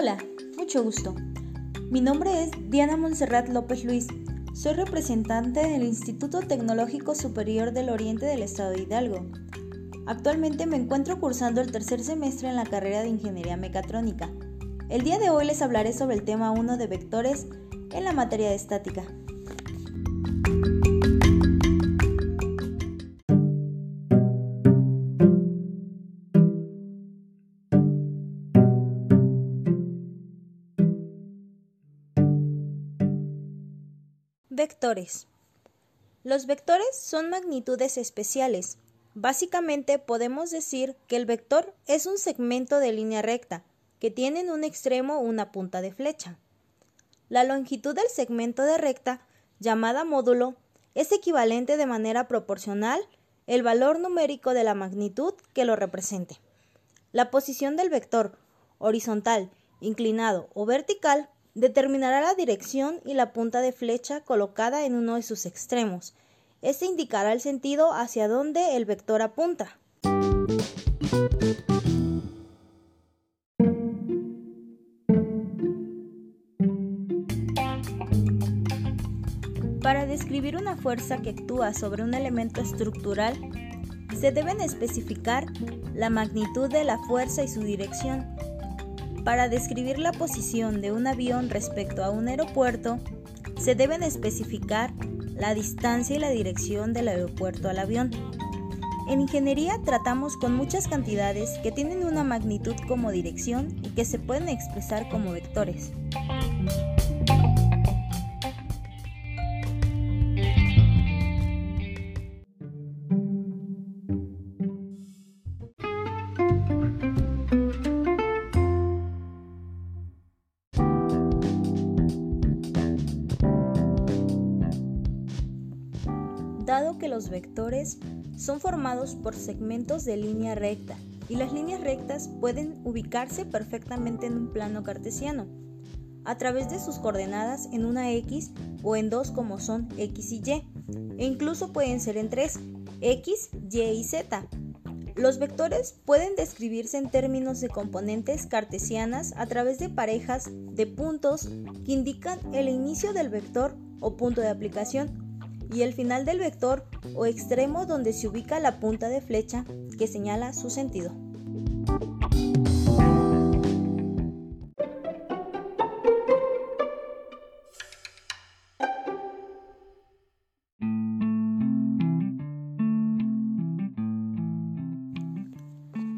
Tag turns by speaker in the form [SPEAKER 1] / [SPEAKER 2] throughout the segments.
[SPEAKER 1] Hola, mucho gusto. Mi nombre es Diana Monserrat López Luis. Soy representante del Instituto Tecnológico Superior del Oriente del Estado de Hidalgo. Actualmente me encuentro cursando el tercer semestre en la carrera de Ingeniería Mecatrónica. El día de hoy les hablaré sobre el tema 1 de vectores en la materia de estática. Vectores. Los vectores son magnitudes especiales. Básicamente podemos decir que el vector es un segmento de línea recta que tiene en un extremo una punta de flecha. La longitud del segmento de recta, llamada módulo, es equivalente de manera proporcional el valor numérico de la magnitud que lo represente. La posición del vector, horizontal, inclinado o vertical, Determinará la dirección y la punta de flecha colocada en uno de sus extremos. Este indicará el sentido hacia donde el vector apunta. Para describir una fuerza que actúa sobre un elemento estructural, se deben especificar la magnitud de la fuerza y su dirección, para describir la posición de un avión respecto a un aeropuerto, se deben especificar la distancia y la dirección del aeropuerto al avión. En ingeniería tratamos con muchas cantidades que tienen una magnitud como dirección y que se pueden expresar como vectores. Los vectores son formados por segmentos de línea recta y las líneas rectas pueden ubicarse perfectamente en un plano cartesiano a través de sus coordenadas en una X o en dos como son X y Y, e incluso pueden ser en tres, X, Y y Z. Los vectores pueden describirse en términos de componentes cartesianas a través de parejas de puntos que indican el inicio del vector o punto de aplicación y el final del vector o extremo donde se ubica la punta de flecha que señala su sentido.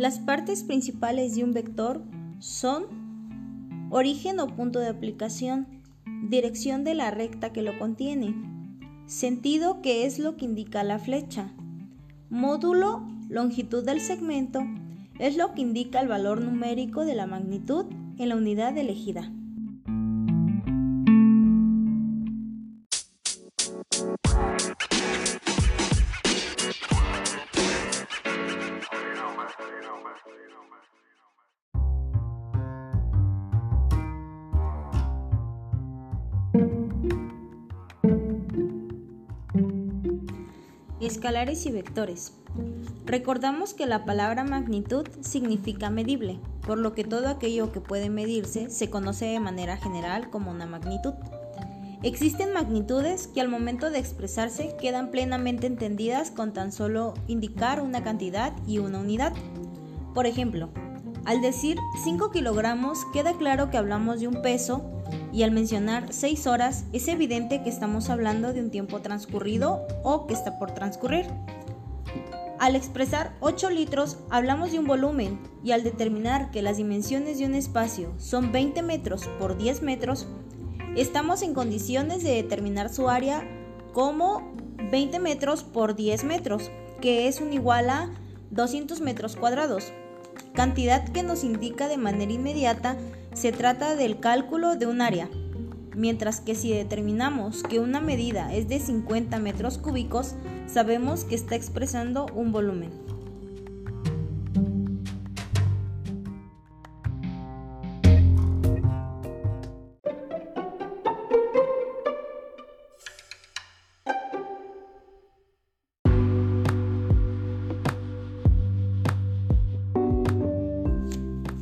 [SPEAKER 1] Las partes principales de un vector son origen o punto de aplicación, dirección de la recta que lo contiene, Sentido que es lo que indica la flecha. Módulo, longitud del segmento, es lo que indica el valor numérico de la magnitud en la unidad elegida. Escalares y vectores. Recordamos que la palabra magnitud significa medible, por lo que todo aquello que puede medirse se conoce de manera general como una magnitud. Existen magnitudes que al momento de expresarse quedan plenamente entendidas con tan solo indicar una cantidad y una unidad. Por ejemplo, al decir 5 kilogramos queda claro que hablamos de un peso y al mencionar 6 horas es evidente que estamos hablando de un tiempo transcurrido o que está por transcurrir. Al expresar 8 litros hablamos de un volumen y al determinar que las dimensiones de un espacio son 20 metros por 10 metros, estamos en condiciones de determinar su área como 20 metros por 10 metros, que es un igual a 200 metros cuadrados, cantidad que nos indica de manera inmediata se trata del cálculo de un área, mientras que si determinamos que una medida es de 50 metros cúbicos, sabemos que está expresando un volumen.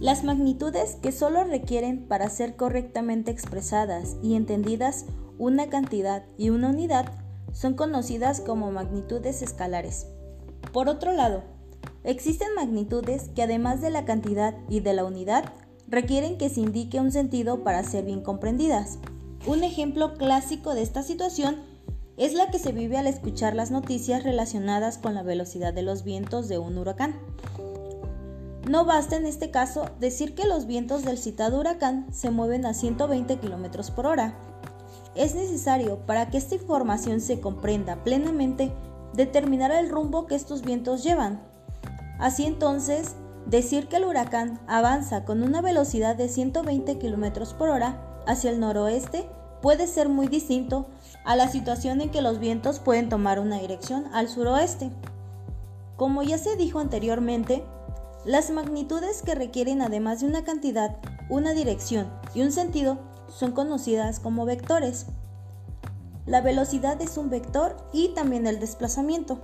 [SPEAKER 1] Las magnitudes que solo requieren para ser correctamente expresadas y entendidas una cantidad y una unidad son conocidas como magnitudes escalares. Por otro lado, existen magnitudes que además de la cantidad y de la unidad requieren que se indique un sentido para ser bien comprendidas. Un ejemplo clásico de esta situación es la que se vive al escuchar las noticias relacionadas con la velocidad de los vientos de un huracán. No basta en este caso decir que los vientos del citado huracán se mueven a 120 km por hora. Es necesario, para que esta información se comprenda plenamente, determinar el rumbo que estos vientos llevan. Así entonces, decir que el huracán avanza con una velocidad de 120 km por hora hacia el noroeste puede ser muy distinto a la situación en que los vientos pueden tomar una dirección al suroeste. Como ya se dijo anteriormente, las magnitudes que requieren además de una cantidad, una dirección y un sentido son conocidas como vectores. La velocidad es un vector y también el desplazamiento.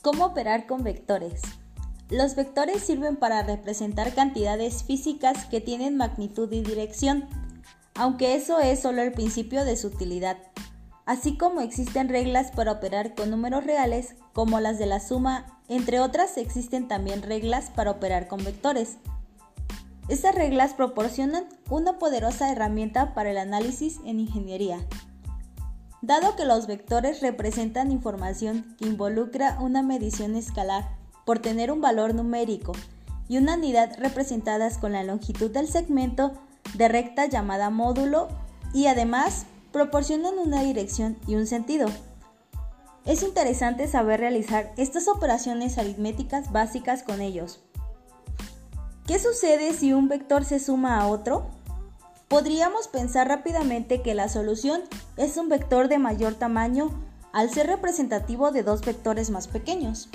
[SPEAKER 1] ¿Cómo operar con vectores? Los vectores sirven para representar cantidades físicas que tienen magnitud y dirección, aunque eso es solo el principio de su utilidad. Así como existen reglas para operar con números reales, como las de la suma, entre otras existen también reglas para operar con vectores. Estas reglas proporcionan una poderosa herramienta para el análisis en ingeniería. Dado que los vectores representan información que involucra una medición escalar por tener un valor numérico y una unidad representadas con la longitud del segmento de recta llamada módulo y además proporcionan una dirección y un sentido. Es interesante saber realizar estas operaciones aritméticas básicas con ellos. ¿Qué sucede si un vector se suma a otro? Podríamos pensar rápidamente que la solución es un vector de mayor tamaño al ser representativo de dos vectores más pequeños.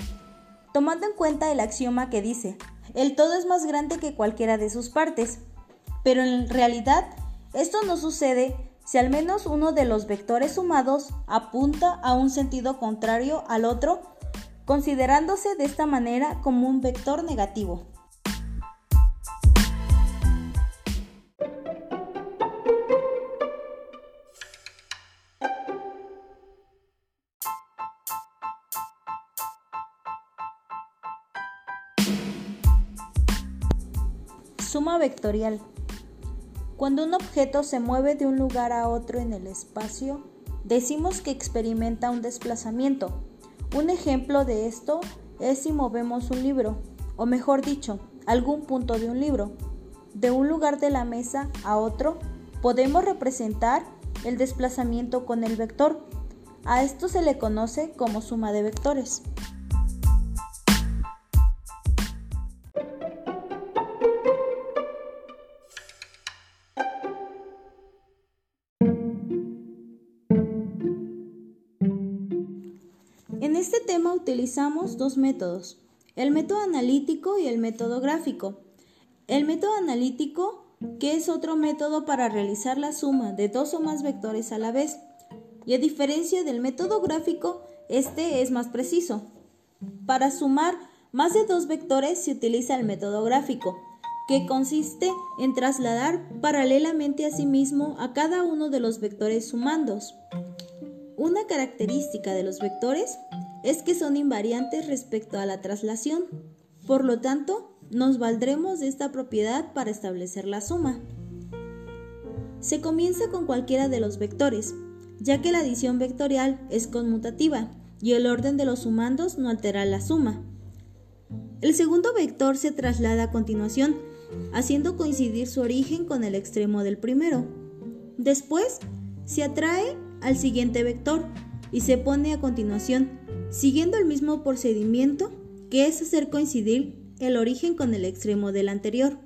[SPEAKER 1] Tomando en cuenta el axioma que dice, el todo es más grande que cualquiera de sus partes, pero en realidad esto no sucede si al menos uno de los vectores sumados apunta a un sentido contrario al otro, considerándose de esta manera como un vector negativo. Suma vectorial. Cuando un objeto se mueve de un lugar a otro en el espacio, decimos que experimenta un desplazamiento. Un ejemplo de esto es si movemos un libro, o mejor dicho, algún punto de un libro, de un lugar de la mesa a otro, podemos representar el desplazamiento con el vector. A esto se le conoce como suma de vectores. Este tema utilizamos dos métodos, el método analítico y el método gráfico. El método analítico, que es otro método para realizar la suma de dos o más vectores a la vez, y a diferencia del método gráfico, este es más preciso. Para sumar más de dos vectores se utiliza el método gráfico, que consiste en trasladar paralelamente a sí mismo a cada uno de los vectores sumandos. Una característica de los vectores es que son invariantes respecto a la traslación. Por lo tanto, nos valdremos de esta propiedad para establecer la suma. Se comienza con cualquiera de los vectores, ya que la adición vectorial es conmutativa y el orden de los sumandos no altera la suma. El segundo vector se traslada a continuación, haciendo coincidir su origen con el extremo del primero. Después, se atrae al siguiente vector y se pone a continuación siguiendo el mismo procedimiento que es hacer coincidir el origen con el extremo del anterior.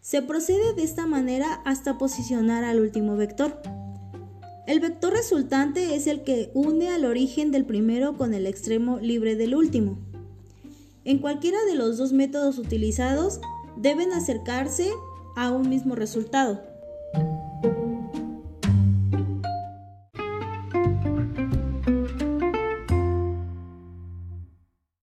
[SPEAKER 1] Se procede de esta manera hasta posicionar al último vector. El vector resultante es el que une al origen del primero con el extremo libre del último. En cualquiera de los dos métodos utilizados, deben acercarse a un mismo resultado,